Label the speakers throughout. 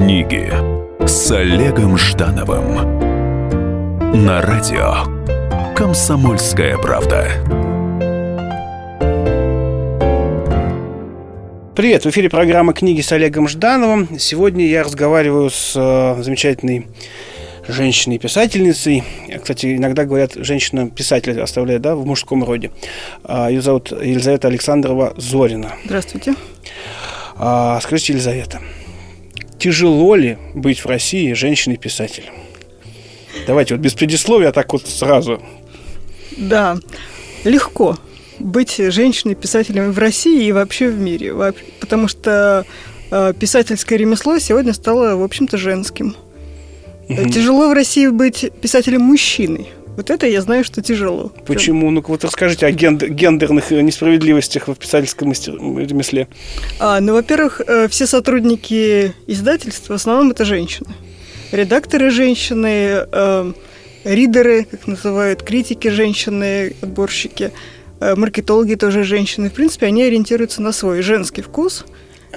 Speaker 1: Книги с Олегом Ждановым на радио Комсомольская правда.
Speaker 2: Привет, в эфире программа «Книги с Олегом Ждановым». Сегодня я разговариваю с э, замечательной женщиной-писательницей. Кстати, иногда говорят, женщина-писатель оставляет да, в мужском роде. А, ее зовут Елизавета Александрова Зорина.
Speaker 3: Здравствуйте.
Speaker 2: А, скажите, Елизавета, тяжело ли быть в России женщиной-писателем? Давайте вот без предисловия, а так вот сразу.
Speaker 3: Да, легко быть женщиной-писателем в России и вообще в мире. Потому что э, писательское ремесло сегодня стало, в общем-то, женским. Угу. Тяжело в России быть писателем-мужчиной. Вот это я знаю, что тяжело.
Speaker 2: Почему? Ну-ка вот расскажите о гендерных несправедливостях в писательском ремесле.
Speaker 3: А, ну, во-первых, э, все сотрудники издательства в основном это женщины. Редакторы женщины, э, ридеры, как называют, критики женщины, отборщики, э, маркетологи тоже женщины. В принципе, они ориентируются на свой женский вкус.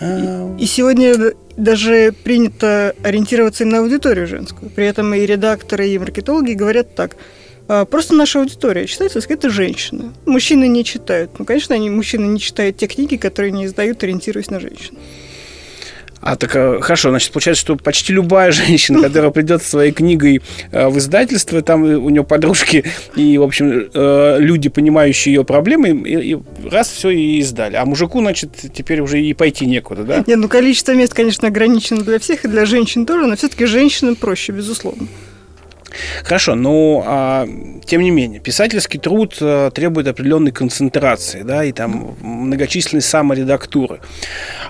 Speaker 3: И, и сегодня даже принято ориентироваться на аудиторию женскую. При этом и редакторы, и маркетологи говорят так – просто наша аудитория читается, это женщины. Мужчины не читают. Ну, конечно, они, мужчины не читают те книги, которые не издают, ориентируясь на женщин.
Speaker 2: А так э, хорошо, значит, получается, что почти любая женщина, которая придет со своей книгой э, в издательство, там у нее подружки и, в общем, э, люди, понимающие ее проблемы, и раз все и издали. А мужику, значит, теперь уже и пойти некуда, да?
Speaker 3: Нет, ну количество мест, конечно, ограничено для всех, и для женщин тоже, но все-таки женщинам проще, безусловно.
Speaker 2: Хорошо, но а, тем не менее, писательский труд а, требует определенной концентрации, да, и там многочисленной саморедактуры.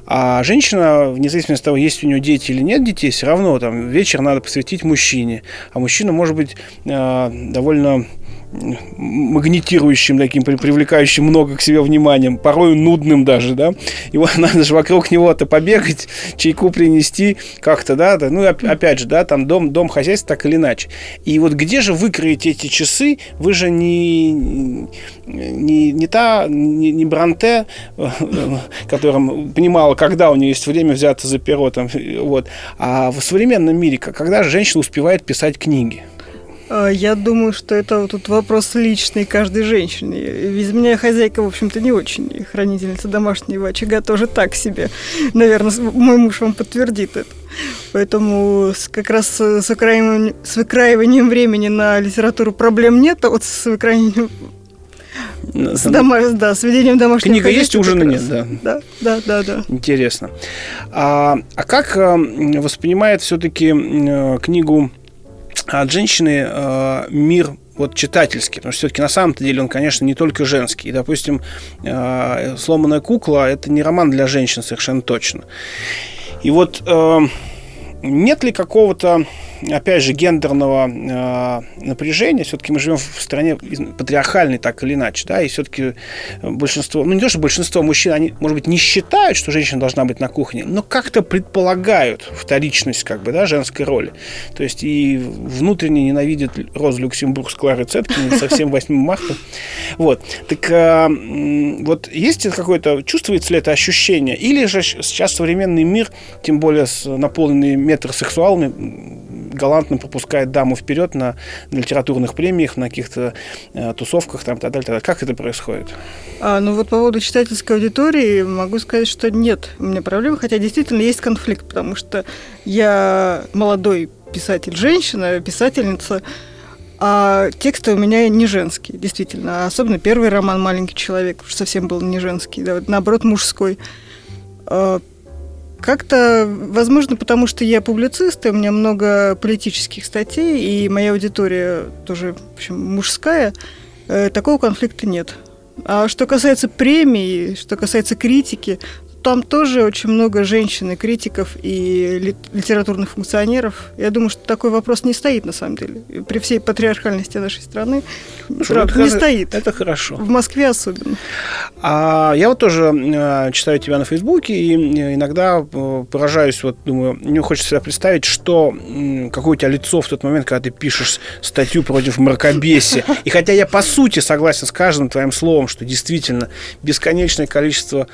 Speaker 2: А женщина, вне зависимости от того, есть у нее дети или нет детей, все равно там вечер надо посвятить мужчине. А мужчина может быть а, довольно магнитирующим таким, привлекающим много к себе вниманием, порой нудным даже, да, вот надо же вокруг него-то побегать, чайку принести как-то, да, да, ну, опять же, да, там дом, дом хозяйства так или иначе. И вот где же выкроить эти часы? Вы же не, не, не та, не, не Бранте, которая понимала, когда у нее есть время взяться за перо, там, вот, а в современном мире, когда женщина успевает писать книги?
Speaker 3: А, я думаю, что это тут вопрос личный каждой женщины. Из меня хозяйка, в общем-то, не очень. Хранительница домашнего очага тоже так себе. Наверное, мой муж вам подтвердит это. Поэтому как раз с выкраиванием, с выкраиванием времени на литературу проблем нет, а вот с выкраиванием с, дома, да, с ведением домашнего
Speaker 2: Книга есть, ужина нет,
Speaker 3: да. Да, да, да, да.
Speaker 2: Интересно. А, а как а, воспринимает все-таки а, книгу от женщины э, мир вот читательский, потому что все-таки на самом-то деле он, конечно, не только женский. И, допустим, э, «Сломанная кукла» – это не роман для женщин совершенно точно. И вот э, нет ли какого-то опять же, гендерного э, напряжения. Все-таки мы живем в стране патриархальной, так или иначе, да, и все-таки большинство, ну не то, что большинство мужчин, они, может быть, не считают, что женщина должна быть на кухне, но как-то предполагают вторичность, как бы, да, женской роли. То есть и внутренне ненавидят Розу Люксембург с Кларой Цеткиной со всем 8 марта. Вот. Так э, вот есть какое-то, чувствуется ли это ощущение? Или же сейчас современный мир, тем более наполненный метросексуалами, галантно пропускает даму вперед на, на литературных премиях, на каких-то э, тусовках там, так далее, так далее. Как это происходит?
Speaker 3: А, ну вот по поводу читательской аудитории могу сказать, что нет у меня проблем, хотя действительно есть конфликт, потому что я молодой писатель, женщина, писательница, а тексты у меня не женские, действительно. Особенно первый роман «Маленький человек» уж совсем был не женский, да, наоборот, мужской. Как-то, возможно, потому что я публицист, и у меня много политических статей, и моя аудитория тоже, в общем, мужская, э, такого конфликта нет. А что касается премий, что касается критики, там тоже очень много женщин и критиков и литературных функционеров. Я думаю, что такой вопрос не стоит на самом деле. При всей патриархальности нашей страны
Speaker 2: Что правда, это не стоит. Это хорошо.
Speaker 3: В Москве особенно.
Speaker 2: А я вот тоже э, читаю тебя на Фейсбуке и э, иногда э, поражаюсь, вот думаю, мне хочется себя представить, что какое у тебя лицо в тот момент, когда ты пишешь статью против мракобесия. И хотя я по сути согласен с каждым твоим словом, что действительно бесконечное количество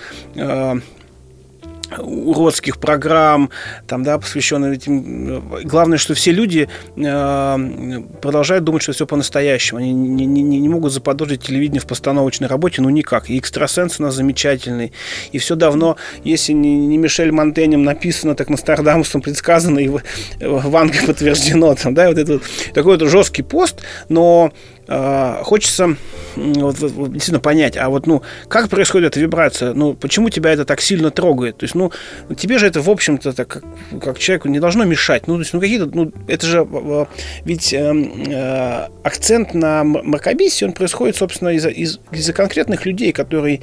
Speaker 2: уродских программ, там, да, посвященных этим. Главное, что все люди э, продолжают думать, что все по-настоящему. Они не, не, не могут заподозрить телевидение в постановочной работе, ну никак. И экстрасенс у нас замечательный. И все давно, если не, не Мишель Монтенем написано, так Нострадамусом предсказано, и в, в Англии подтверждено. Там, да, вот это, такой вот жесткий пост, но э, хочется вот, вот, действительно понять, а вот, ну, как происходит эта вибрация? Ну, почему тебя это так сильно трогает? То есть, ну, тебе же это, в общем-то, так, как, как человеку не должно мешать. Ну, то есть, ну, какие-то, ну, это же, ведь э, э, акцент на мракобесие, он происходит, собственно, из-за из, из конкретных людей, которые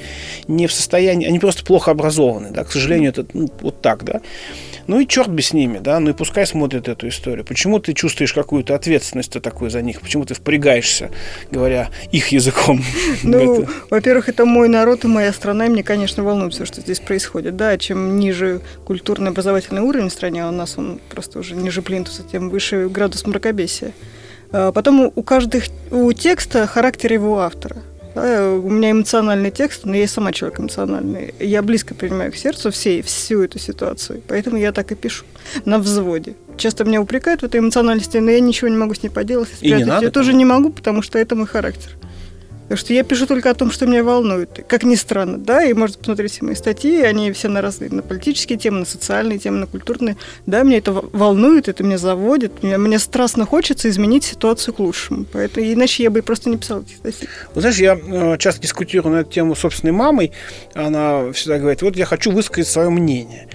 Speaker 2: не в состоянии, они просто плохо образованы, да, к сожалению, это ну, вот так, да. Ну и черт бы с ними, да, ну и пускай смотрят эту историю. Почему ты чувствуешь какую-то ответственность такую за них? Почему ты впрягаешься, говоря их языком?
Speaker 3: Ну, во-первых, это мой народ и моя страна, и мне, конечно, волнует все, что здесь происходит. Да, чем ниже культурно образовательный уровень в стране, а у нас он просто уже ниже плинтуса, тем выше градус мракобесия. А потом у каждых у текста характер его автора. Да, у меня эмоциональный текст, но я и сама человек эмоциональный. Я близко принимаю к сердцу всей, всю эту ситуацию. Поэтому я так и пишу. На взводе. Часто меня упрекают в этой эмоциональности, но я ничего не могу с ней поделать.
Speaker 2: И не надо,
Speaker 3: я тоже не могу, потому что это мой характер. Потому что я пишу только о том, что меня волнует. Как ни странно, да, и можно посмотреть все мои статьи, они все на разные, на политические темы, на социальные темы, на культурные. Да, меня это волнует, это меня заводит. Мне, мне страстно хочется изменить ситуацию к лучшему. Поэтому, иначе я бы просто не писал эти статьи.
Speaker 2: Вот знаешь, я э, часто дискутирую на эту тему с собственной мамой. Она всегда говорит, вот я хочу высказать свое мнение.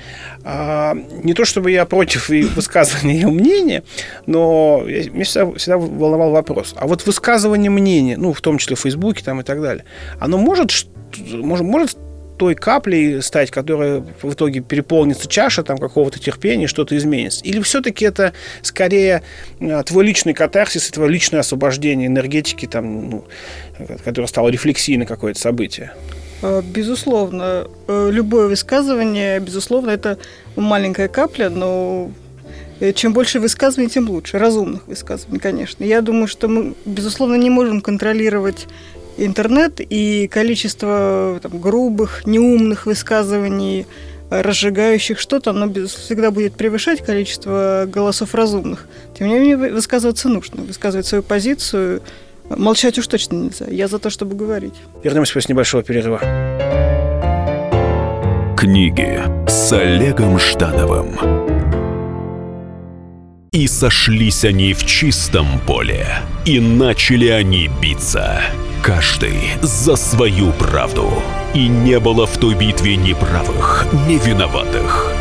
Speaker 2: А, не то чтобы я против высказывания ее мнения, но меня всегда, всегда волновал вопрос. А вот высказывание мнения, ну, в том числе в Фейсбуке там и так далее, оно может, может, может той каплей стать, которая в итоге переполнится чаша там какого-то терпения, что-то изменится? Или все-таки это скорее а, твой личный катарсис, твое личное освобождение энергетики, там, ну, которое стало рефлексией на какое-то событие?
Speaker 3: Э, безусловно, э, любое высказывание, безусловно, это маленькая капля, но э, чем больше высказываний, тем лучше. Разумных высказываний, конечно. Я думаю, что мы, безусловно, не можем контролировать интернет и количество там, грубых, неумных высказываний, разжигающих что-то, оно всегда будет превышать количество голосов разумных. Тем не менее, высказываться нужно, высказывать свою позицию – Молчать уж точно нельзя. Я за то, чтобы говорить.
Speaker 2: Вернемся после небольшого перерыва.
Speaker 1: Книги с Олегом Ждановым. И сошлись они в чистом поле, и начали они биться. Каждый за свою правду. И не было в той битве ни правых, ни виноватых.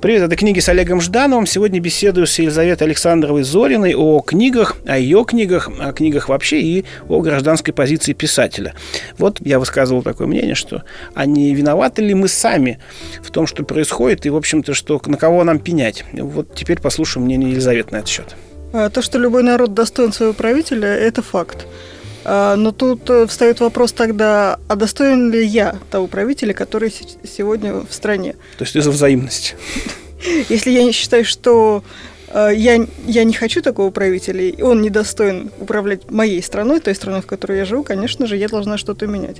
Speaker 2: Привет, это книги с Олегом Ждановым. Сегодня беседую с Елизаветой Александровой Зориной о книгах, о ее книгах, о книгах вообще и о гражданской позиции писателя. Вот я высказывал такое мнение, что а виноваты ли мы сами в том, что происходит, и, в общем-то, что на кого нам пенять. Вот теперь послушаем мнение Елизаветы на этот счет.
Speaker 3: А, то, что любой народ достоин своего правителя, это факт. А, но тут э, встает вопрос тогда, а достоин ли я того правителя, который сегодня в стране?
Speaker 2: То есть из-за взаимности.
Speaker 3: Если я считаю, что э, я, я не хочу такого правителя, и он недостоин управлять моей страной, той страной, в которой я живу, конечно же, я должна что-то менять.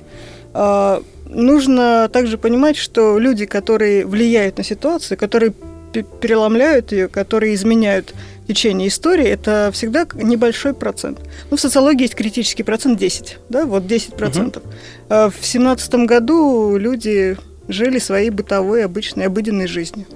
Speaker 3: А, нужно также понимать, что люди, которые влияют на ситуацию, которые переломляют ее, которые изменяют течение истории, это всегда небольшой процент. Ну, в социологии есть критический процент 10, да, вот 10 процентов. Угу. А в семнадцатом году люди жили своей бытовой, обычной, обыденной жизнью.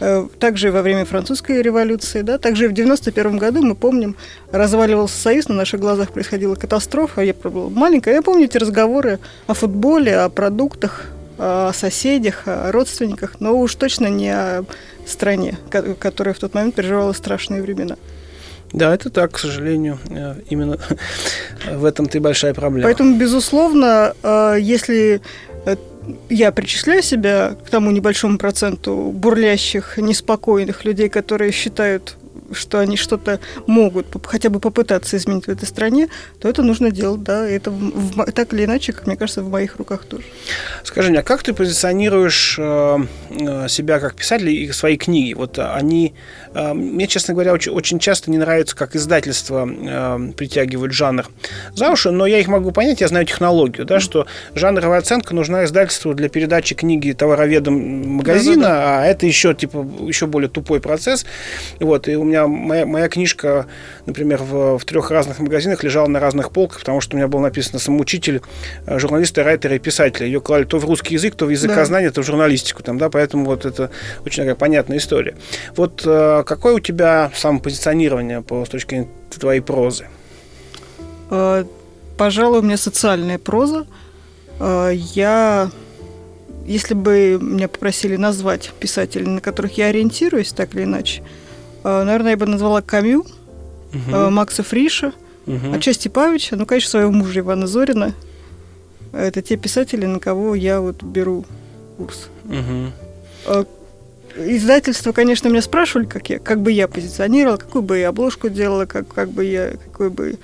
Speaker 3: Э, также во время французской революции, да, также в 91 году, мы помним, разваливался Союз, на наших глазах происходила катастрофа, я была маленькая, я помню эти разговоры о футболе, о продуктах, о соседях, о родственниках, но уж точно не о стране, которая в тот момент переживала страшные времена.
Speaker 2: Да, это так, к сожалению. Э, именно в этом-то и большая проблема.
Speaker 3: Поэтому, безусловно, э, если я причисляю себя к тому небольшому проценту бурлящих, неспокойных людей, которые считают что они что-то могут хотя бы попытаться изменить в этой стране, то это нужно делать, да, это в, так или иначе, как мне кажется, в моих руках тоже.
Speaker 2: Скажи мне, а как ты позиционируешь э, э себя как писатель и свои книги? Вот они, э, мне, честно говоря, очень, очень часто не нравится, как издательства э, притягивают жанр за уши, но я их могу понять, я знаю технологию, да, что жанровая оценка нужна издательству для передачи книги товароведом магазина, да, да, да. а это еще типа еще более тупой процесс. Вот, и у меня меня моя, моя книжка, например, в, в трех разных магазинах лежала на разных полках, потому что у меня был написано самоучитель э, журналиста, райтера и писателя. Ее клали то в русский язык, то в языкознание, да. то в журналистику. Там, да, поэтому вот это очень такая понятная история. Вот э, какое у тебя самопозиционирование по, с точки зрения твоей прозы?
Speaker 3: Э, пожалуй, у меня социальная проза. Я если бы меня попросили назвать писателей, на которых я ориентируюсь, так или иначе, наверное, я бы назвала Камю, угу. Макса Фриша, угу. отчасти Павича, ну, конечно, своего мужа Ивана Зорина. Это те писатели, на кого я вот беру курс. Угу. Издательство, конечно, меня спрашивали, как, я, как бы я позиционировала, какую бы я обложку делала, как, как бы я, какое бы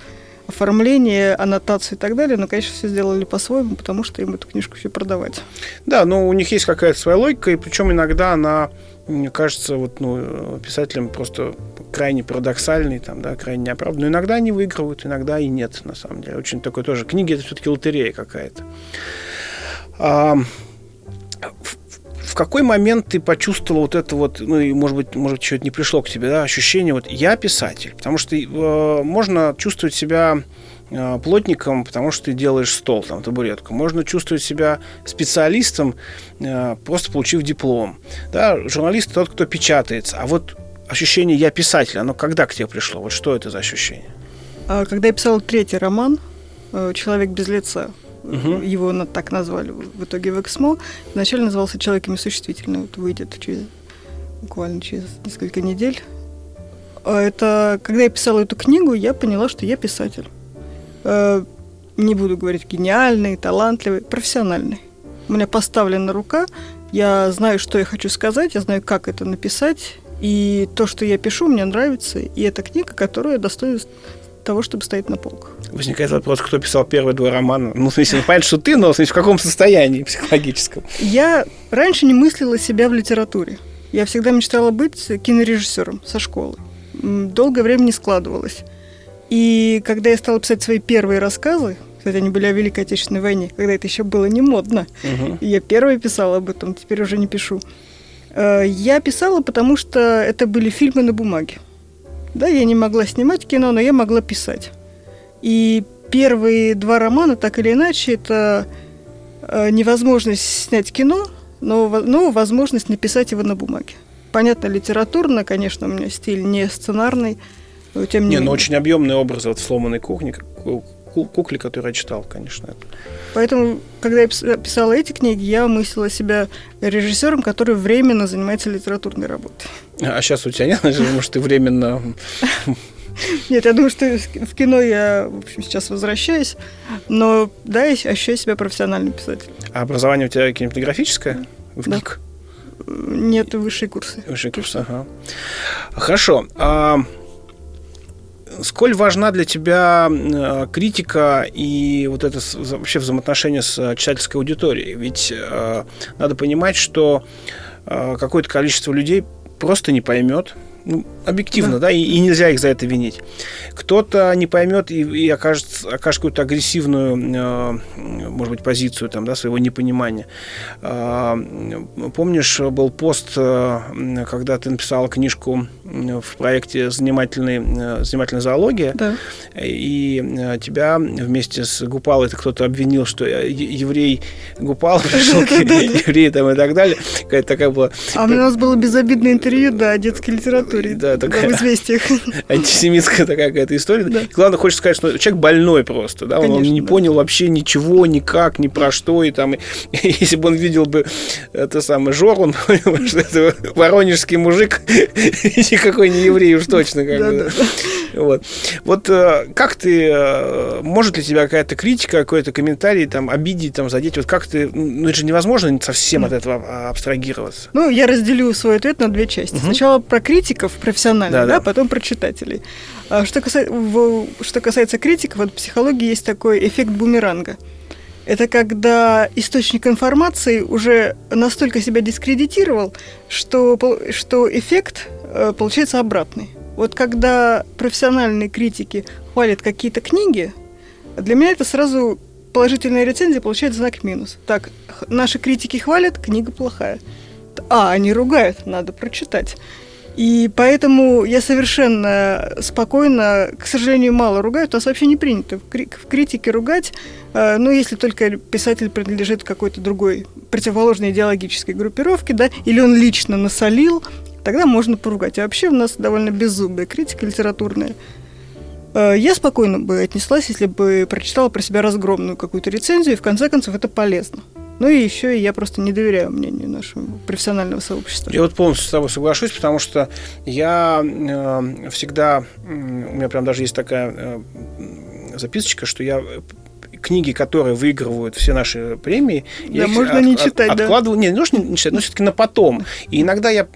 Speaker 3: оформление, аннотацию и так далее, но, конечно, все сделали по-своему, потому что им эту книжку еще продавать.
Speaker 2: Да, но у них есть какая-то своя логика, и причем иногда она мне кажется, вот, ну, писателям просто крайне парадоксальный, там, да, крайне неоправданный. Но иногда они выигрывают, иногда и нет, на самом деле. Очень такой тоже. Книги это все-таки лотерея какая-то. А, в, в какой момент ты почувствовал вот это вот, ну и может быть, может быть, что-то не пришло к тебе, да, ощущение вот я писатель, потому что э, можно чувствовать себя плотником, потому что ты делаешь стол, там, табуретку. Можно чувствовать себя специалистом, э, просто получив диплом. Да, журналист тот, кто печатается. А вот ощущение «я писатель», оно когда к тебе пришло? Вот что это за ощущение?
Speaker 3: А, когда я писала третий роман э, «Человек без лица», угу. его так назвали в итоге в «Эксмо», вначале назывался «Человеками существительным», вот выйдет через, буквально через несколько недель. А это, когда я писала эту книгу, я поняла, что я писатель э, не буду говорить гениальный, талантливый, профессиональный. У меня поставлена рука, я знаю, что я хочу сказать, я знаю, как это написать, и то, что я пишу, мне нравится, и это книга, которая достойна того, чтобы стоять на полках.
Speaker 2: Возникает вопрос, кто писал первые два романа. Ну, в смысле, ну, понятно, что ты, но в, смысле, в каком состоянии психологическом?
Speaker 3: Я раньше не мыслила себя в литературе. Я всегда мечтала быть кинорежиссером со школы. Долгое время не складывалось. И когда я стала писать свои первые рассказы, кстати, они были о Великой Отечественной войне, когда это еще было не модно, угу. я первая писала об этом, теперь уже не пишу. Э, я писала, потому что это были фильмы на бумаге. Да, я не могла снимать кино, но я могла писать. И первые два романа, так или иначе, это э, невозможность снять кино, но, но возможность написать его на бумаге. Понятно, литературно, конечно, у меня стиль не сценарный,
Speaker 2: но тем не, не ну, менее. но очень объемный образ вот сломанной кухни, кукле, которую я читал, конечно. Это.
Speaker 3: Поэтому, когда я писала эти книги, я мыслила себя режиссером, который временно занимается литературной работой.
Speaker 2: А сейчас у тебя нет, может, ты временно...
Speaker 3: Нет, я думаю, что в кино я, в общем, сейчас возвращаюсь, но да, я ощущаю себя профессиональным писателем.
Speaker 2: А образование у тебя кинематографическое?
Speaker 3: В да. ГИК? Нет, высшие курсы.
Speaker 2: Высшие курсы, ага. Хорошо. А сколь важна для тебя э, критика и вот это вообще взаимоотношение с э, читательской аудиторией? Ведь э, надо понимать, что какое-то количество людей просто не поймет Ну, объективно, да, да и, и нельзя их за это винить. Кто-то не поймет и, и окажет, окажет какую-то агрессивную, э, может быть, позицию там, да, своего непонимания. Э, помнишь, был пост, э, когда ты написала книжку в проекте «Занимательный, э, «Занимательная зоология», да. и э, тебя вместе с Гупалой кто-то обвинил, что еврей Гупал пришел к еврею там, и так далее. Какая-то такая была...
Speaker 3: А у нас было безобидное интервью, да, о детской литературе. Да, такая... В известиях.
Speaker 2: Антисемитская такая какая-то история. Да. главное, хочется сказать, что человек больной просто, да, Конечно, он не да. понял вообще ничего, никак, ни про что, и там, и, если бы он видел бы это самое Жор, он понял, что это воронежский мужик, никакой не еврей уж точно. Как бы. Вот. вот э, как ты, э, может ли тебя какая-то критика, какой-то комментарий там обидеть, там задеть, вот как ты, ну это же невозможно совсем от этого а, абстрагироваться.
Speaker 3: Ну, я разделю свой ответ на две части. Угу. Сначала про критиков профессиональных, да, да, да. потом про читателей. А что, касается, что касается критиков, вот в психологии есть такой эффект бумеранга. Это когда источник информации уже настолько себя дискредитировал, что, что эффект э, получается обратный. Вот когда профессиональные критики хвалят какие-то книги, для меня это сразу положительная рецензия получает знак минус. Так, наши критики хвалят, книга плохая. А, они ругают, надо прочитать. И поэтому я совершенно спокойно, к сожалению, мало ругаю, у нас вообще не принято в критике ругать, э, ну, если только писатель принадлежит какой-то другой противоположной идеологической группировке, да, или он лично насолил, тогда можно поругать. А вообще у нас довольно беззубая критика литературная. Э, я спокойно бы отнеслась, если бы прочитала про себя разгромную какую-то рецензию, и в конце концов это полезно. Ну и еще я просто не доверяю мнению нашего профессионального сообщества.
Speaker 2: Я вот полностью с тобой соглашусь, потому что я э, всегда, у меня прям даже есть такая э, записочка, что я книги, которые выигрывают все наши премии,
Speaker 3: да, я можно их не читать, от,
Speaker 2: да. откладываю, не, не нужно не читать, но все-таки на потом. И иногда я,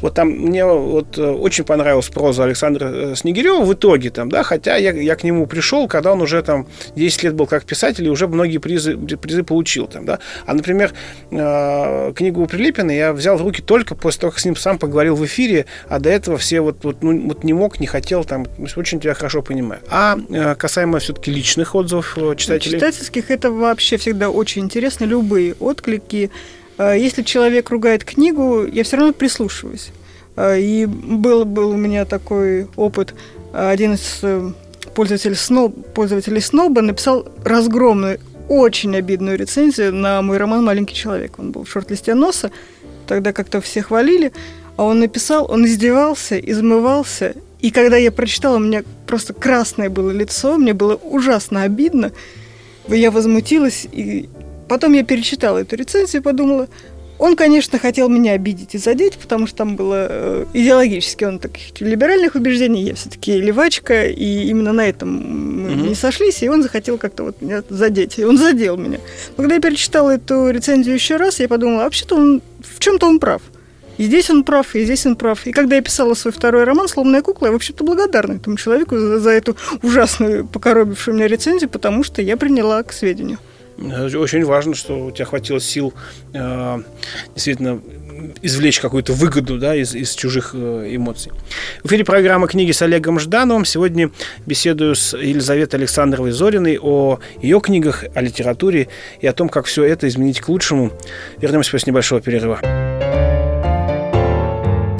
Speaker 2: вот там, мне вот э, очень понравилась проза Александра э, Снегирева в итоге там, да, хотя я, я к нему пришел, когда он уже там 10 лет был как писатель и уже многие призы, призы получил там, да. А, например, э, книгу Прилепина я взял в руки только после того, как с ним сам поговорил в эфире, а до этого все вот, вот, ну, вот не мог, не хотел там, очень тебя хорошо понимаю. А касаемо все-таки личных отзывов читателей,
Speaker 3: читательских это вообще всегда очень интересно, любые отклики. А, если человек ругает книгу, я все равно прислушиваюсь. А, и был, был у меня такой опыт. Один из э, пользователей, Сноб, пользователей Сноба написал разгромную, очень обидную рецензию на мой роман «Маленький человек». Он был в шорт-листе носа. Тогда как-то все хвалили. А он написал, он издевался, измывался. И когда я прочитала, у меня просто красное было лицо, мне было ужасно обидно я возмутилась, и потом я перечитала эту рецензию и подумала, он, конечно, хотел меня обидеть и задеть, потому что там было э, идеологически он таких либеральных убеждений, я все-таки левачка, и именно на этом мы угу. не сошлись, и он захотел как-то вот меня задеть, и он задел меня. Но когда я перечитала эту рецензию еще раз, я подумала, а вообще-то он в чем-то он прав. И здесь он прав, и здесь он прав. И когда я писала свой второй роман «Сломанная кукла», я, в общем-то, благодарна этому человеку за, за эту ужасную, покоробившую меня рецензию, потому что я приняла к сведению.
Speaker 2: Очень важно, что у тебя хватило сил э, действительно извлечь какую-то выгоду да, из, из чужих э, эмоций. В эфире программа «Книги с Олегом Ждановым». Сегодня беседую с Елизаветой Александровой Зориной о ее книгах, о литературе и о том, как все это изменить к лучшему. Вернемся после небольшого перерыва.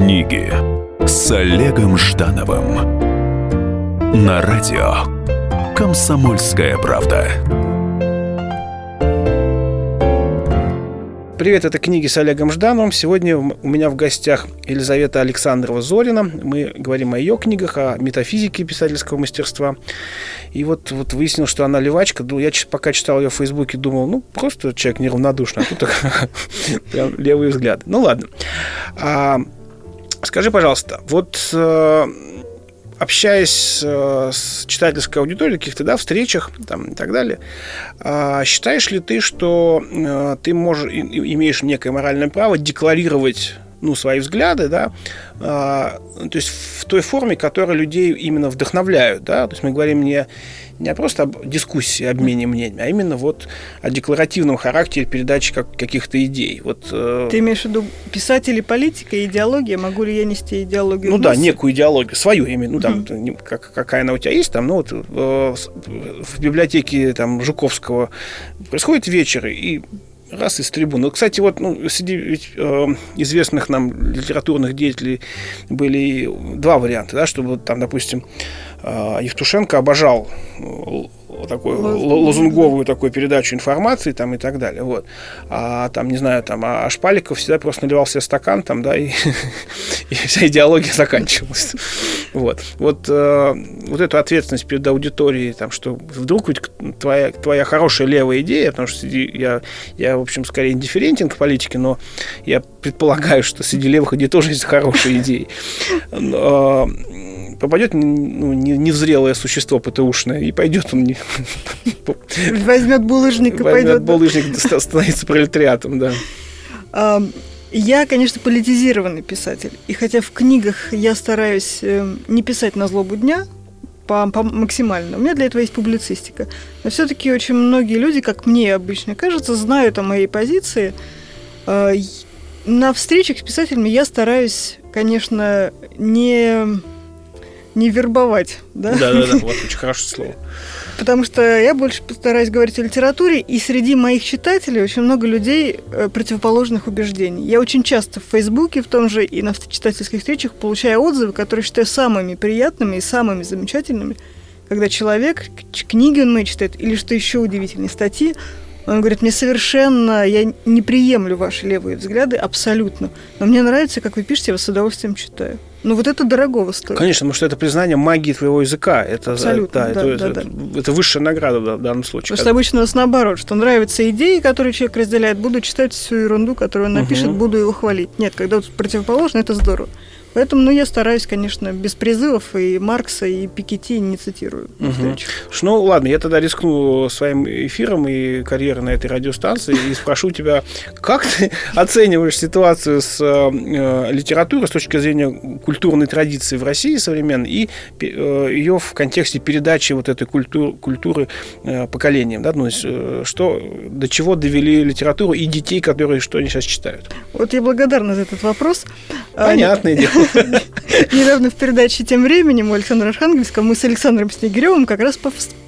Speaker 4: Книги с Олегом Ждановым на радио Комсомольская правда.
Speaker 2: Привет, это книги с Олегом Ждановым. Сегодня у меня в гостях Елизавета Александрова Зорина. Мы говорим о ее книгах, о метафизике писательского мастерства. И вот, вот выяснил, что она левачка. Я пока читал ее в Фейсбуке, думал, ну, просто человек неравнодушный, а тут левый взгляд. Ну, ладно. Скажи, пожалуйста, вот э, общаясь э, с читательской аудиторией, каких-то да, встречах там, и так далее, э, считаешь ли ты, что ты можешь, имеешь некое моральное право декларировать ну, свои взгляды, да, то есть в той форме, которая людей именно вдохновляют, да, то есть мы говорим не не просто об дискуссии, обмене мнениями, а именно вот о декларативном характере передачи как, каких-то идей. Вот,
Speaker 3: э... Ты имеешь в виду писатели, политика, идеология? Могу ли я нести идеологию?
Speaker 2: Ну да, некую идеологию, свою именно. Ну там, mm как, какая она у тебя есть, там, ну вот э, в библиотеке там Жуковского происходит вечер, и раз из трибун. Ну, кстати, вот ну, среди ведь, э, известных нам литературных деятелей были два варианта, да, чтобы там, допустим, э, Евтушенко обожал такую лозунговую такую передачу информации там и так далее. Вот. А там, не знаю, там, а Шпаликов всегда просто наливал себе стакан там, да, и, и вся идеология заканчивалась. Вот. Вот, э, вот эту ответственность перед аудиторией, там, что вдруг ведь твоя, твоя хорошая левая идея, потому что я, я, в общем, скорее индифферентен к политике, но я предполагаю, что среди левых идей тоже есть хорошие идеи. Но, попадет ну, невзрелое существо ПТУшное, и пойдет он... Не...
Speaker 3: Возьмет булыжник и пойдет.
Speaker 2: булыжник, становится пролетариатом, да.
Speaker 3: Я, конечно, политизированный писатель. И хотя в книгах я стараюсь э, не писать на злобу дня, по, по максимально. У меня для этого есть публицистика. Но все-таки очень многие люди, как мне обычно кажется, знают о моей позиции. А, на встречах с писателями я стараюсь, конечно, не не вербовать, да?
Speaker 2: Да, да, да, вот очень хорошее слово.
Speaker 3: Потому что я больше постараюсь говорить о литературе, и среди моих читателей очень много людей э, противоположных убеждений. Я очень часто в Фейсбуке, в том же и на читательских встречах получаю отзывы, которые считаю самыми приятными и самыми замечательными, когда человек, книги он мои читает, или что еще удивительнее, статьи, он говорит, мне совершенно, я не приемлю ваши левые взгляды абсолютно, но мне нравится, как вы пишете, я вас с удовольствием читаю. Ну вот это дорогого стоит.
Speaker 2: Конечно, потому что это признание магии твоего языка. Это,
Speaker 3: Абсолютно,
Speaker 2: да,
Speaker 3: да,
Speaker 2: это,
Speaker 3: да,
Speaker 2: это,
Speaker 3: да.
Speaker 2: это высшая награда в данном случае.
Speaker 3: Потому что обычно у нас наоборот, что нравятся идеи, которые человек разделяет, буду читать всю ерунду, которую он напишет, угу. буду его хвалить. Нет, когда противоположно, это здорово. Поэтому, ну, я стараюсь, конечно, без призывов и Маркса, и Пикетти не цитирую.
Speaker 2: Угу. Ну, ладно, я тогда рискну своим эфиром и карьерой на этой радиостанции и спрошу тебя, как ты оцениваешь ситуацию с э, литературой с точки зрения культурной традиции в России современной и э, ее в контексте передачи вот этой культур, культуры э, поколениям, да, ну, э, что, до чего довели литературу и детей, которые что они сейчас читают?
Speaker 3: Вот я благодарна за этот вопрос.
Speaker 2: Понятное дело.
Speaker 3: Недавно в передаче «Тем временем» у Александра Архангельского мы с Александром Снегиревым как раз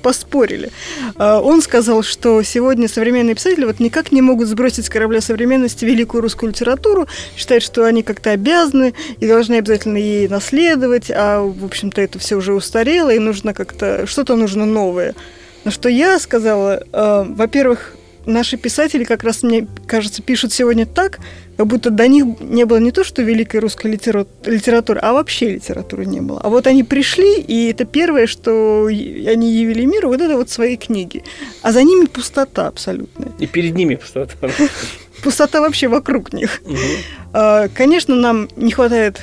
Speaker 3: поспорили. А, он сказал, что сегодня современные писатели вот никак не могут сбросить с корабля современности великую русскую литературу, считают, что они как-то обязаны и должны обязательно ей наследовать, а, в общем-то, это все уже устарело, и нужно как-то, что-то нужно новое. На что я сказала, э, во-первых, наши писатели, как раз мне кажется, пишут сегодня так, как будто до них не было не то, что великой русской литературы, а вообще литературы не было. А вот они пришли, и это первое, что они явили миру, вот это вот свои книги. А за ними пустота абсолютная.
Speaker 2: И перед ними пустота.
Speaker 3: Пустота вообще вокруг них. А, конечно, нам не хватает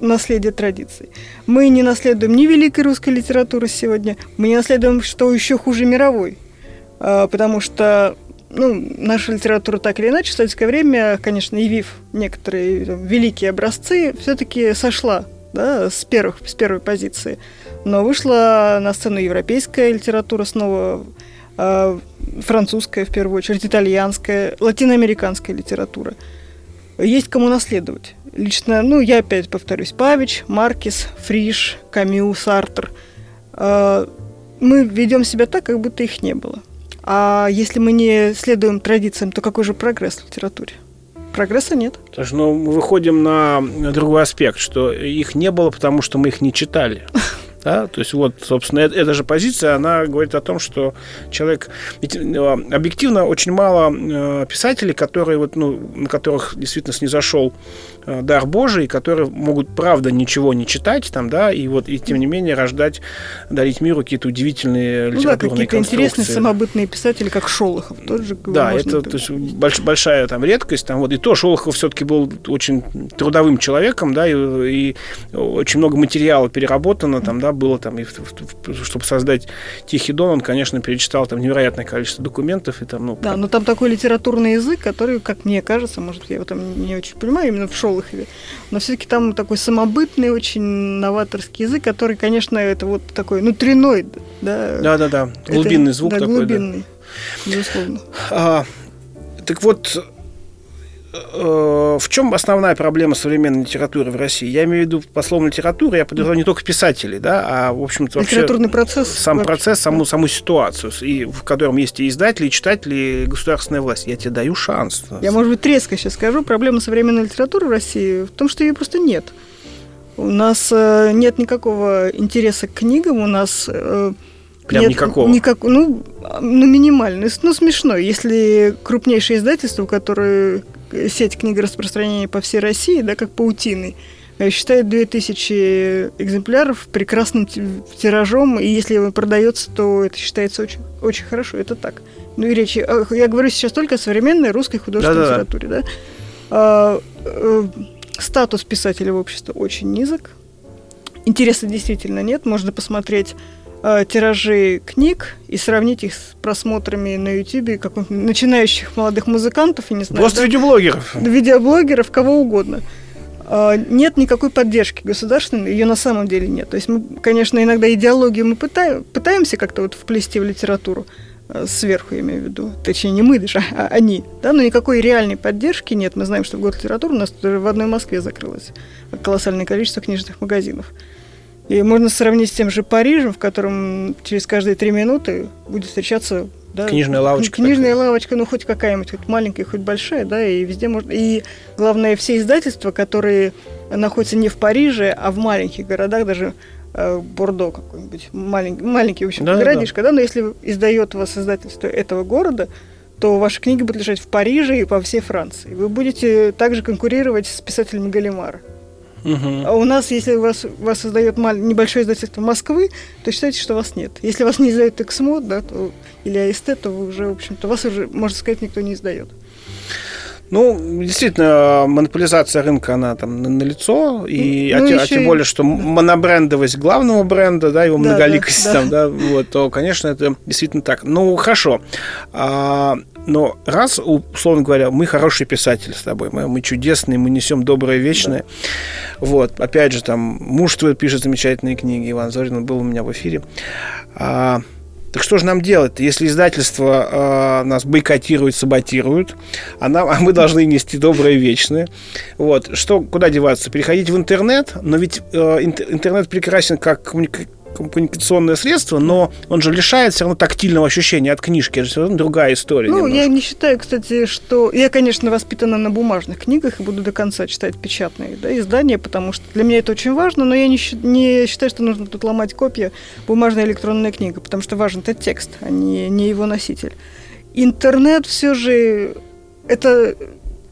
Speaker 3: наследия традиций. Мы не наследуем ни великой русской литературы сегодня, мы не наследуем, что еще хуже мировой. А, потому что ну, наша литература так или иначе в советское время, конечно, явив некоторые там, великие образцы, все-таки сошла да, с, первых, с первой позиции. Но вышла на сцену европейская литература снова, э, французская в первую очередь, итальянская, латиноамериканская литература. Есть кому наследовать. Лично, ну, я опять повторюсь, Павич, Маркис, Фриш, Камю, Сартер. Э, мы ведем себя так, как будто их не было. А если мы не следуем традициям, то какой же прогресс в литературе? Прогресса нет.
Speaker 2: Что ну, мы выходим на другой аспект, что их не было, потому что мы их не читали. Да? То есть вот, собственно, эта же позиция, она говорит о том, что человек... Ведь э, объективно очень мало э, писателей, которые вот, ну, на которых действительно снизошел дар Божий, которые могут, правда, ничего не читать там, да, и вот, и тем не менее рождать, дарить миру какие-то удивительные
Speaker 3: Ну да,
Speaker 2: литературные
Speaker 3: какие-то интересные самобытные писатели, как Шолохов. Тот же,
Speaker 2: Да, это то есть, больш- большая там редкость. Там, вот, и то Шолохов все-таки был очень трудовым человеком, да, и, и очень много материала переработано, там, да, было там, и чтобы создать Тихий Дон, он, конечно, перечитал там невероятное количество документов, и там, ну,
Speaker 3: Да, но там такой литературный язык, который, как мне кажется, может, я его там не очень понимаю, именно в Шолохове, но все-таки там такой самобытный, очень новаторский язык, который, конечно, это вот такой, ну, триной, да.
Speaker 2: да-да-да,
Speaker 3: Это-
Speaker 2: глубинный звук
Speaker 3: да,
Speaker 2: такой, да.
Speaker 3: глубинный, безусловно.
Speaker 2: А, так вот, э, в чем основная проблема современной литературы в России? Я имею в виду по словам литературы, я подразумеваю не только писателей, да, а, в общем-то,
Speaker 3: Литературный процесс.
Speaker 2: сам
Speaker 3: вообще,
Speaker 2: процесс,
Speaker 3: да.
Speaker 2: саму, саму ситуацию, и в котором есть и издатели, и читатели, и государственная власть. Я тебе даю шанс.
Speaker 3: Я, может быть, резко сейчас скажу. Проблема современной литературы в России в том, что ее просто нет. У нас э, нет никакого интереса к книгам, у нас... э,
Speaker 2: Прям
Speaker 3: нет
Speaker 2: никакого?
Speaker 3: никак- ну, а, ну, минимальный. Ну, смешно. Если крупнейшее издательство, которое сеть книгораспространения по всей России, да, как паутины, э, считает 2000 экземпляров прекрасным ти- тиражом, и если он продается, то это считается очень, очень хорошо. Это так. Ну и речи. э, Я говорю сейчас только о современной русской художественной
Speaker 2: Да-да-да.
Speaker 3: литературе, да. А, э, статус писателя в обществе очень низок. Интереса действительно нет. Можно посмотреть э, тиражи книг и сравнить их с просмотрами на каких-нибудь начинающих молодых музыкантов, и не знаю,
Speaker 2: Просто
Speaker 3: да,
Speaker 2: видеоблогеров.
Speaker 3: видеоблогеров, кого угодно. А, Нет никакой поддержки государственной, ее на самом деле нет. То есть мы, конечно, иногда идеологию мы пытаем, пытаемся как-то вот вплести в литературу, э, сверху, я имею в виду. Точнее, не мы даже, а они. Да? Но никакой реальной поддержки нет. Мы знаем, что в год литературы у нас в одной Москве закрылось колоссальное количество книжных магазинов. И можно сравнить с тем же Парижем, в котором через каждые три минуты будет встречаться да,
Speaker 2: Книжная лавочка
Speaker 3: Книжная
Speaker 2: такая.
Speaker 3: лавочка, ну хоть какая-нибудь, хоть маленькая, хоть большая, да, и везде можно. И главное, все издательства, которые находятся не в Париже, а в маленьких городах, даже э, Бордо какой-нибудь, маленький, маленький в общем,
Speaker 2: Да-да-да.
Speaker 3: городишко, да, но если издает вас издательство этого города, то ваши книги будут лежать в Париже и по всей Франции. Вы будете также конкурировать с писателями Галимара.
Speaker 2: Мгм.
Speaker 3: А у нас, если вас, вас создает маль- небольшое издательство Москвы, то считайте, что вас нет. Если вас не издает Эксмод, да, то, или АСТ, то вы уже, в общем-то, вас уже, можно сказать, никто не издает.
Speaker 2: Ну, действительно, монополизация рынка, она там на, лицо, и,
Speaker 3: Ну,
Speaker 2: а, те- а тем более, что монобрендовость главного бренда, да, его
Speaker 3: Да,
Speaker 2: многоликость
Speaker 3: да,
Speaker 2: там, да, вот, то, конечно, это действительно так. Ну, хорошо. А, но раз, условно говоря, мы хорошие писатели с тобой, мы, мы чудесные, мы несем доброе вечное. Вот, опять же, там, муж твой пишет замечательные книги, Иван Зорин был у меня в эфире. А, так что же нам делать если издательство э, нас бойкотирует, саботирует, а, нам, а мы должны нести доброе вечное? Вот. Что, куда деваться? Переходить в интернет? Но ведь э, инт- интернет прекрасен как коммуника- коммуникационное средство, но он же лишает все равно тактильного ощущения от книжки. Это же все равно другая история.
Speaker 3: Ну, я
Speaker 2: немножко.
Speaker 3: не считаю, кстати, что... Я, конечно, воспитана на бумажных книгах и буду до конца читать печатные да, издания, потому что для меня это очень важно, но я не, не считаю, что нужно тут ломать копья бумажная электронная книга, потому что важен это текст, а не, не его носитель. Интернет все же... Это,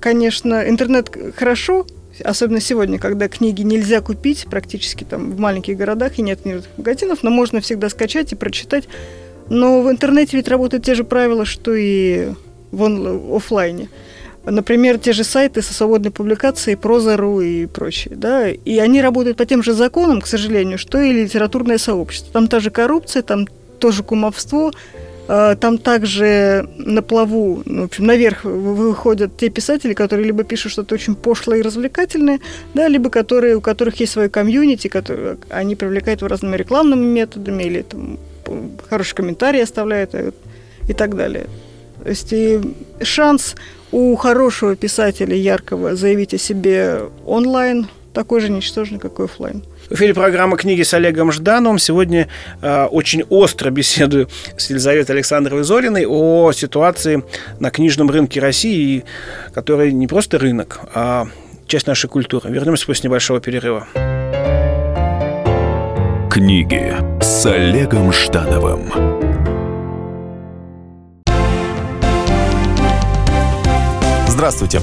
Speaker 3: конечно, интернет хорошо, особенно сегодня, когда книги нельзя купить практически там в маленьких городах и нет книжных магазинов, но можно всегда скачать и прочитать. Но в интернете ведь работают те же правила, что и в он- оффлайне. Например, те же сайты со свободной публикацией, Проза.ру и прочее. Да? И они работают по тем же законам, к сожалению, что и литературное сообщество. Там та же коррупция, там тоже кумовство, там также на плаву, ну, в общем, наверх вы- выходят те писатели, которые либо пишут что-то очень пошлое и развлекательное, да, либо которые, у которых есть свое комьюнити, которые они привлекают разными рекламными методами или там, хорошие комментарии оставляют э, и так далее. То есть и шанс у хорошего писателя яркого заявить о себе онлайн такой же ничтожный, как и оффлайн.
Speaker 2: В эфире программа «Книги с Олегом Ждановым». Сегодня э, очень остро беседую с Елизаветой Александровой Зориной о ситуации на книжном рынке России, который не просто рынок, а часть нашей культуры. Вернемся после небольшого перерыва.
Speaker 4: Книги с Олегом Ждановым.
Speaker 5: Здравствуйте.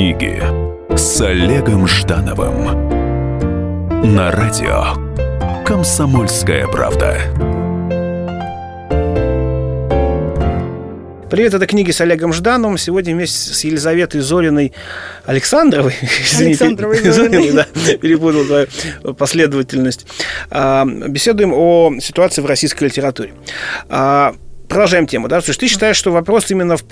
Speaker 4: Книги с Олегом Ждановым на радио Комсомольская правда.
Speaker 2: Привет, это книги с Олегом Ждановым. Сегодня вместе с Елизаветой Зориной Александровой, извините,
Speaker 3: Александровой
Speaker 2: Зориной, да, перепутал твою последовательность, а, беседуем о ситуации в российской литературе. Продолжаем тему, да? Слушай, ты считаешь, что вопрос именно в,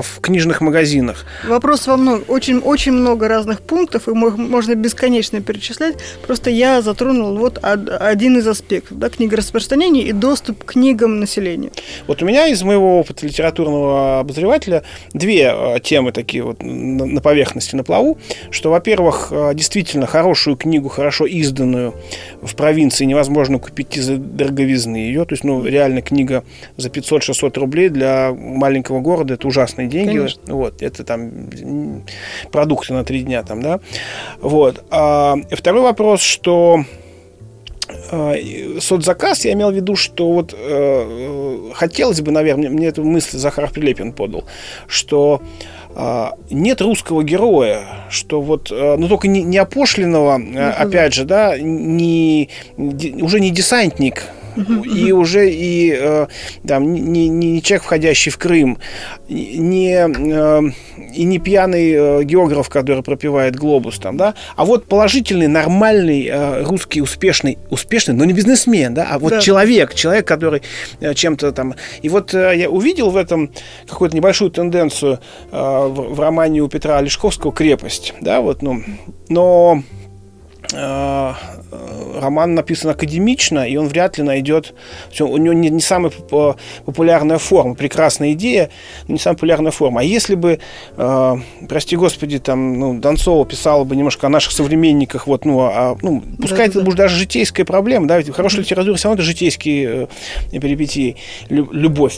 Speaker 2: в книжных магазинах?
Speaker 3: Вопрос во много, очень, очень много разных пунктов, и можно бесконечно перечислять. Просто я затронул вот один из аспектов, да, книга распространения и доступ к книгам населению.
Speaker 2: Вот у меня из моего опыта литературного обозревателя две э, темы такие вот на поверхности, на плаву, что, во-первых, э, действительно хорошую книгу, хорошо изданную в провинции невозможно купить из-за дороговизны ее, то есть, ну, реально книга за 500 600 рублей для маленького города это ужасные деньги. Конечно. Вот, это там продукты на три дня там, да. Вот. А второй вопрос, что а, соцзаказ, я имел в виду, что вот э, хотелось бы, наверное, мне эту мысль Захар Прилепин подал, что э, нет русского героя, что вот, э, ну только не, не опошленного, э, опять же, да, не, уже не десантник, и уже и э, там, не, не человек, входящий в Крым, не, э, и не пьяный э, географ, который пропивает глобус там, да, а вот положительный, нормальный русский успешный, успешный, но не бизнесмен, да, а вот да. человек, человек, который чем-то там... И вот я увидел в этом какую-то небольшую тенденцию в, романе у Петра Олешковского «Крепость», да, вот, ну, но роман написан академично, и он вряд ли найдет... У него не, не самая популярная форма, прекрасная идея, но не самая популярная форма. А если бы, э, прости господи, там, ну, Донцова писала бы немножко о наших современниках, вот, ну, а, ну пускай да, это да. будет даже житейская проблема, да, ведь хорошая литература все равно это житейские э, перипетии, любовь,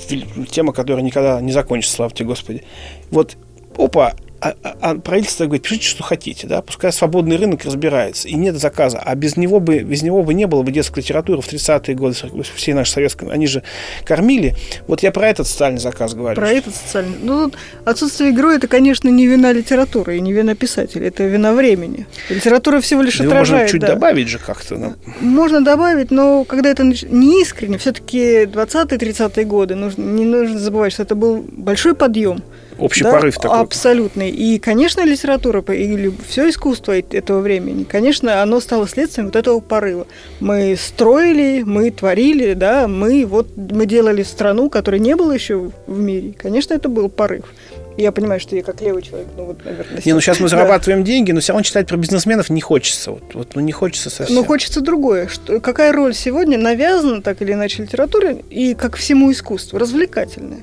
Speaker 2: тема, которая никогда не закончится, слава тебе, Господи. Вот, опа, а, а, а правительство говорит, пишите, что хотите, да, пускай свободный рынок разбирается, и нет заказа. А без него бы, без него бы не было бы детской литературы в 30-е годы, все наши советские, они же кормили. Вот я про этот социальный заказ говорю.
Speaker 3: Про этот социальный. Ну, отсутствие героя, это, конечно, не вина литературы и не вина писателя, это вина времени. Литература всего лишь да отражает.
Speaker 2: Можно чуть
Speaker 3: да.
Speaker 2: добавить же как-то. Но...
Speaker 3: Можно добавить, но когда это не искренне, все-таки 20-30-е годы, нужно, не нужно забывать, что это был большой подъем.
Speaker 2: Общий да, порыв такой.
Speaker 3: Абсолютный. И, конечно, литература или все искусство этого времени, конечно, оно стало следствием вот этого порыва. Мы строили, мы творили, да, мы вот мы делали страну, которой не было еще в мире. Конечно, это был порыв. Я понимаю, что я как левый человек, ну вот, наверное.
Speaker 2: Не, ну сейчас мы зарабатываем да. деньги, но все равно читать про бизнесменов не хочется. Вот, вот ну не хочется совсем.
Speaker 3: Ну хочется другое. Что, какая роль сегодня навязана так или иначе литературе и как всему искусству? Развлекательная.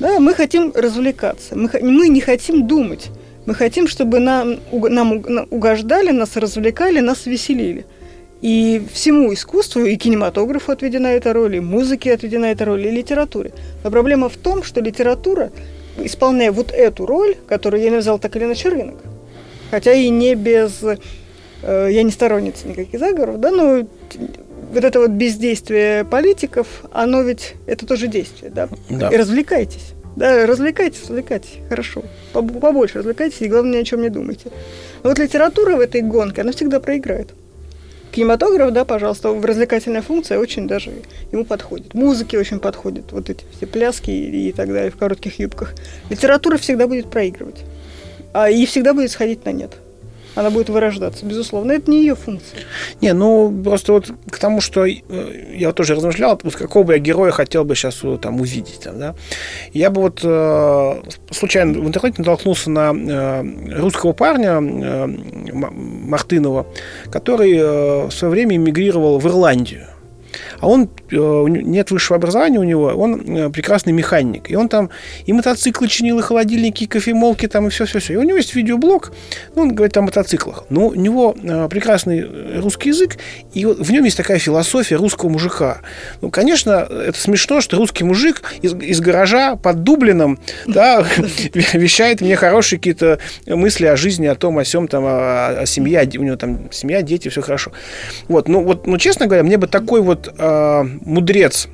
Speaker 3: Да, мы хотим развлекаться, мы, мы не хотим думать. Мы хотим, чтобы нам, нам угождали, нас развлекали, нас веселили. И всему искусству, и кинематографу отведена эта роль, и музыке отведена эта роль, и литературе. Но проблема в том, что литература, исполняя вот эту роль, которую я назвал так или иначе рынок, хотя и не без... Э, я не сторонница никаких заговоров, да, но вот это вот бездействие политиков, оно ведь это тоже действие, да. да. И развлекайтесь. Да, развлекайтесь, развлекайтесь, хорошо. Побольше развлекайтесь, и главное, ни о чем не думайте. Но вот литература в этой гонке, она всегда проиграет. Кинематограф, да, пожалуйста, в развлекательная функция очень даже ему подходит. Музыке очень подходит, вот эти все пляски и, и так далее в коротких юбках. Литература всегда будет проигрывать. а, и всегда будет сходить на нет она будет вырождаться, безусловно. Это не ее функция.
Speaker 2: Не, ну, просто вот к тому, что э, я тоже размышлял, вот какого бы я героя хотел бы сейчас там увидеть. Там, да? Я бы вот э, случайно в интернете натолкнулся на э, русского парня э, Мартынова, который э, в свое время эмигрировал в Ирландию. А он, э, нет высшего образования у него, он э, прекрасный механик. И он там и мотоциклы чинил, и холодильники, и кофемолки, там, и все-все-все. И у него есть видеоблог, ну, он говорит о мотоциклах. Но у него э, прекрасный русский язык, и в нем есть такая философия русского мужика. Ну, конечно, это смешно, что русский мужик из, из гаража под Дублином, да, вещает мне хорошие какие-то мысли о жизни, о том, о сем, там, о, о семье, у него там семья, дети, все хорошо. Вот, ну, вот, ну, честно говоря, мне бы такой вот э, мудрец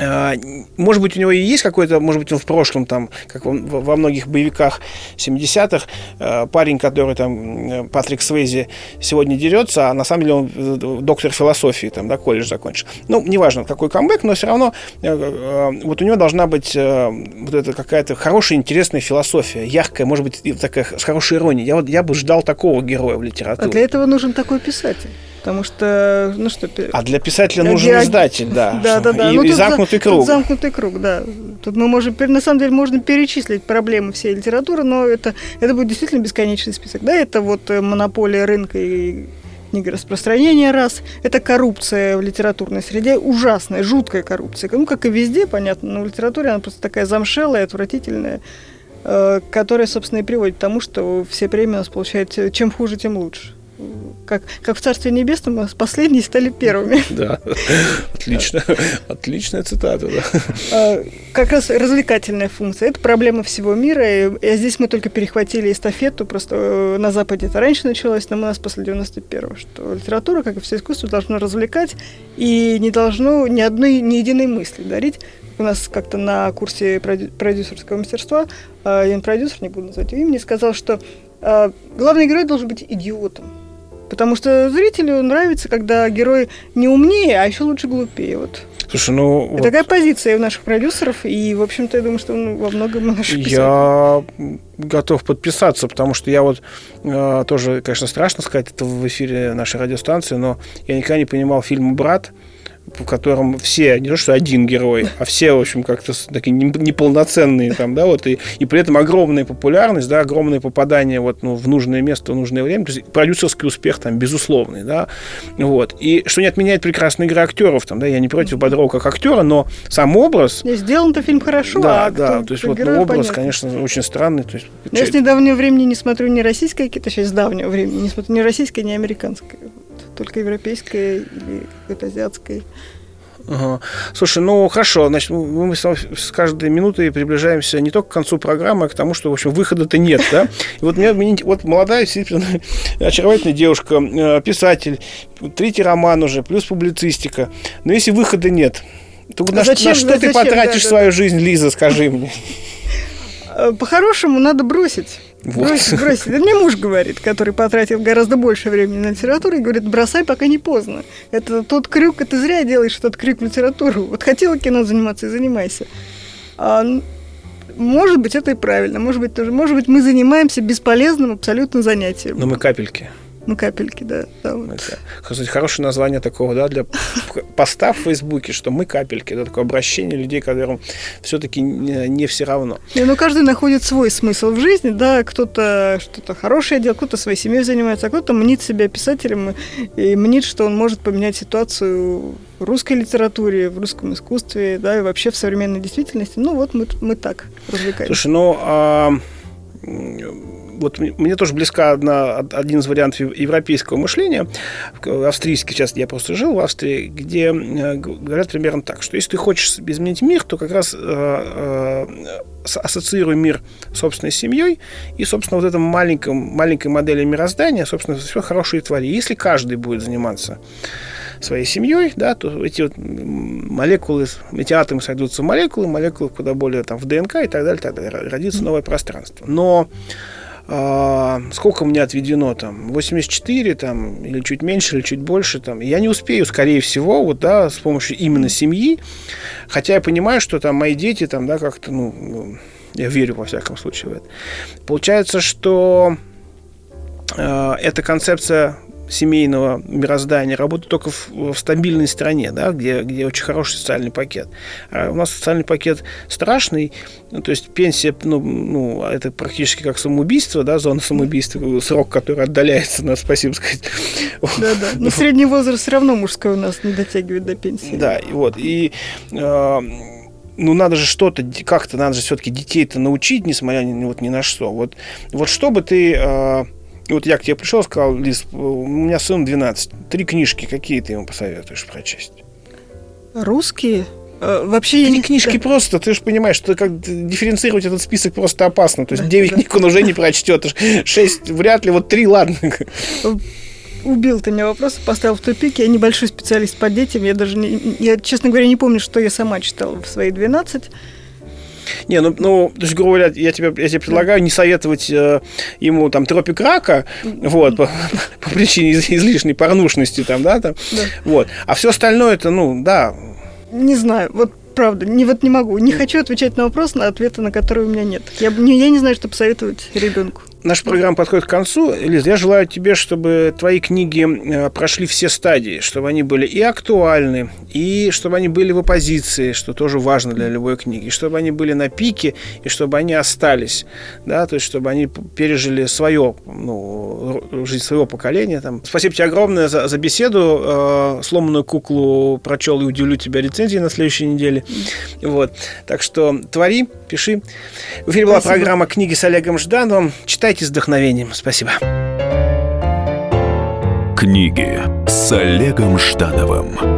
Speaker 2: а, может быть, у него и есть какой-то, может быть, он в прошлом, там, как во многих боевиках 70-х, а, парень, который там, э, Патрик Свейзи, сегодня дерется, а на самом деле он э, доктор философии, там, да, колледж закончил. Ну, неважно, какой камбэк, но все равно э, вот у него должна быть вот эта какая-то хорошая, интересная философия, яркая, может быть, такая с хорошей иронией. Я, вот, я бы ждал такого героя в литературе.
Speaker 3: А для этого нужен такой писатель. Потому что, ну что...
Speaker 2: А для писателя нужен я... издатель, да.
Speaker 3: Да, да, да.
Speaker 2: И, ну, и замкнутый круг.
Speaker 3: замкнутый круг, да. Тут мы можем, на самом деле, можно перечислить проблемы всей литературы, но это, это будет действительно бесконечный список. Да, это вот э, монополия рынка и книгораспространения раз. Это коррупция в литературной среде, ужасная, жуткая коррупция. Ну, как и везде, понятно, но в литературе она просто такая замшелая, отвратительная, э, которая, собственно, и приводит к тому, что все премии у нас получают чем хуже, тем лучше как, как в Царстве Небесном, последние стали первыми.
Speaker 2: Да, отлично, отличная цитата. Да.
Speaker 3: А, как раз развлекательная функция. Это проблема всего мира. И здесь мы только перехватили эстафету, просто э, на Западе это раньше началось, но у нас после 91-го, что литература, как и все искусство, должно развлекать и не должно ни одной, ни единой мысли дарить. У нас как-то на курсе продюсерского мастерства один продюсер, не буду называть его имени, сказал, что а, главный герой должен быть идиотом. Потому что зрителю нравится, когда герой не умнее, а еще лучше глупее. Вот.
Speaker 2: Слушай, ну...
Speaker 3: Это вот... такая позиция у наших продюсеров, и, в общем-то, я думаю, что он во многом наших
Speaker 2: Я готов подписаться, потому что я вот э, тоже, конечно, страшно сказать это в эфире нашей радиостанции, но я никогда не понимал фильм «Брат», в котором все, не то что один герой, а все, в общем, как-то такие неполноценные там, да, вот, и, и при этом огромная популярность, да, огромное попадание вот, ну, в нужное место, в нужное время, то есть продюсерский успех там безусловный, да, вот, и что не отменяет прекрасной игры актеров, там, да, я не против Бодрова как актера, но сам образ...
Speaker 3: Сделан-то фильм хорошо,
Speaker 2: да,
Speaker 3: а
Speaker 2: да, то есть вот ну, образ, понятно. конечно, очень странный, то есть...
Speaker 3: Я с недавнего времени не смотрю ни российское кино, точнее, с давнего времени не смотрю ни российское, ни американское только европейская или какая-то азиатская.
Speaker 2: Ага. Слушай, ну хорошо, значит, мы с каждой минутой приближаемся не только к концу программы, а к тому, что, в общем, выхода-то нет, да? И вот меня, вот молодая, очаровательная девушка, э, писатель, третий роман уже, плюс публицистика. Но если выхода нет, то а на, зачем, на что зачем, ты потратишь да, свою да. жизнь, Лиза, скажи мне?
Speaker 3: Э, по-хорошему надо бросить. Вот. Брось, брось. Это мне муж говорит, который потратил гораздо больше времени на литературу, и говорит, бросай, пока не поздно. Это тот крюк, это зря делаешь тот крюк в литературу. Вот хотела кино заниматься и занимайся. А, может быть, это и правильно. Может быть, тоже. Может быть, мы занимаемся бесполезным абсолютно занятием.
Speaker 2: Но мы капельки.
Speaker 3: Мы капельки, да. да вот.
Speaker 2: Это, кстати, хорошее название такого, да, для поста в Фейсбуке, что мы капельки. Это такое обращение людей, которым все-таки не, не все равно.
Speaker 3: Не, ну, каждый находит свой смысл в жизни, да, кто-то что-то хорошее делает, кто-то своей семьей занимается, а кто-то мнит себя писателем и мнит, что он может поменять ситуацию в русской литературе, в русском искусстве, да, и вообще в современной действительности. Ну, вот мы, мы так развлекаемся.
Speaker 2: Слушай, ну, а вот мне тоже близка одна, один из вариантов европейского мышления, австрийский, сейчас я просто жил в Австрии, где э, говорят примерно так, что если ты хочешь изменить мир, то как раз э, э, ассоциируй мир собственной семьей и, собственно, вот этом маленьком, маленькой модели мироздания, собственно, все хорошее твори. Если каждый будет заниматься своей семьей, да, то эти вот молекулы, эти атомы сойдутся в молекулы, молекулы куда более там в ДНК и так далее, так далее, родится новое пространство. Но а, сколько мне отведено там, 84 там, или чуть меньше, или чуть больше там, я не успею, скорее всего, вот, да, с помощью именно семьи, хотя я понимаю, что там мои дети там, да, как-то, ну, Я верю, во всяком случае, в это. Получается, что э, эта концепция семейного мироздания работает только в, в стабильной стране, да, где, где очень хороший социальный пакет. А у нас социальный пакет страшный, ну, то есть пенсия, ну, ну, это практически как самоубийство, да, зона самоубийства, срок, который отдаляется, на спасибо сказать.
Speaker 3: Да-да, но средний возраст все равно мужской у нас не дотягивает до пенсии.
Speaker 2: Да, и вот, и э, ну, надо же что-то, как-то надо же все-таки детей-то научить, несмотря ни, вот ни на что. Вот, вот чтобы ты э, вот я к тебе пришел, сказал, Лиз, у меня сын 12, три книжки, какие ты ему посоветуешь прочесть?
Speaker 3: Русские? Э, вообще
Speaker 2: Три я не... книжки да. просто, ты же понимаешь, что как дифференцировать этот список просто опасно. То есть да, 9 да. книг он уже не прочтет, 6 вряд ли, вот 3 ладно.
Speaker 3: Убил ты меня вопрос, поставил в тупик. Я небольшой специалист по детям. Я даже, не, я, честно говоря, не помню, что я сама читала в свои 12.
Speaker 2: Не, ну, ну, то есть, грубо говоря, я тебе, я тебе предлагаю не советовать э, ему там тропик рака, вот, по, по причине из, излишней порнушности там, да, там, да. вот. А все остальное это, ну, да.
Speaker 3: Не знаю, вот правда, не, вот не могу. Не хочу отвечать на вопрос, на ответы на которые у меня нет. Я, не, я не знаю, что посоветовать ребенку
Speaker 2: наша программа подходит к концу. Лиз, я желаю тебе, чтобы твои книги э, прошли все стадии, чтобы они были и актуальны, и чтобы они были в оппозиции, что тоже важно для любой книги, и чтобы они были на пике, и чтобы они остались, да, то есть чтобы они пережили свое, ну, жизнь своего поколения. Там. Спасибо тебе огромное за, за беседу. Э, сломанную куклу прочел и удивлю тебя рецензией на следующей неделе. Вот. Так что твори, пиши. В эфире была программа «Книги с Олегом Ждановым». Читайте Питайтесь вдохновением. Спасибо.
Speaker 4: Книги с Олегом Ждановым.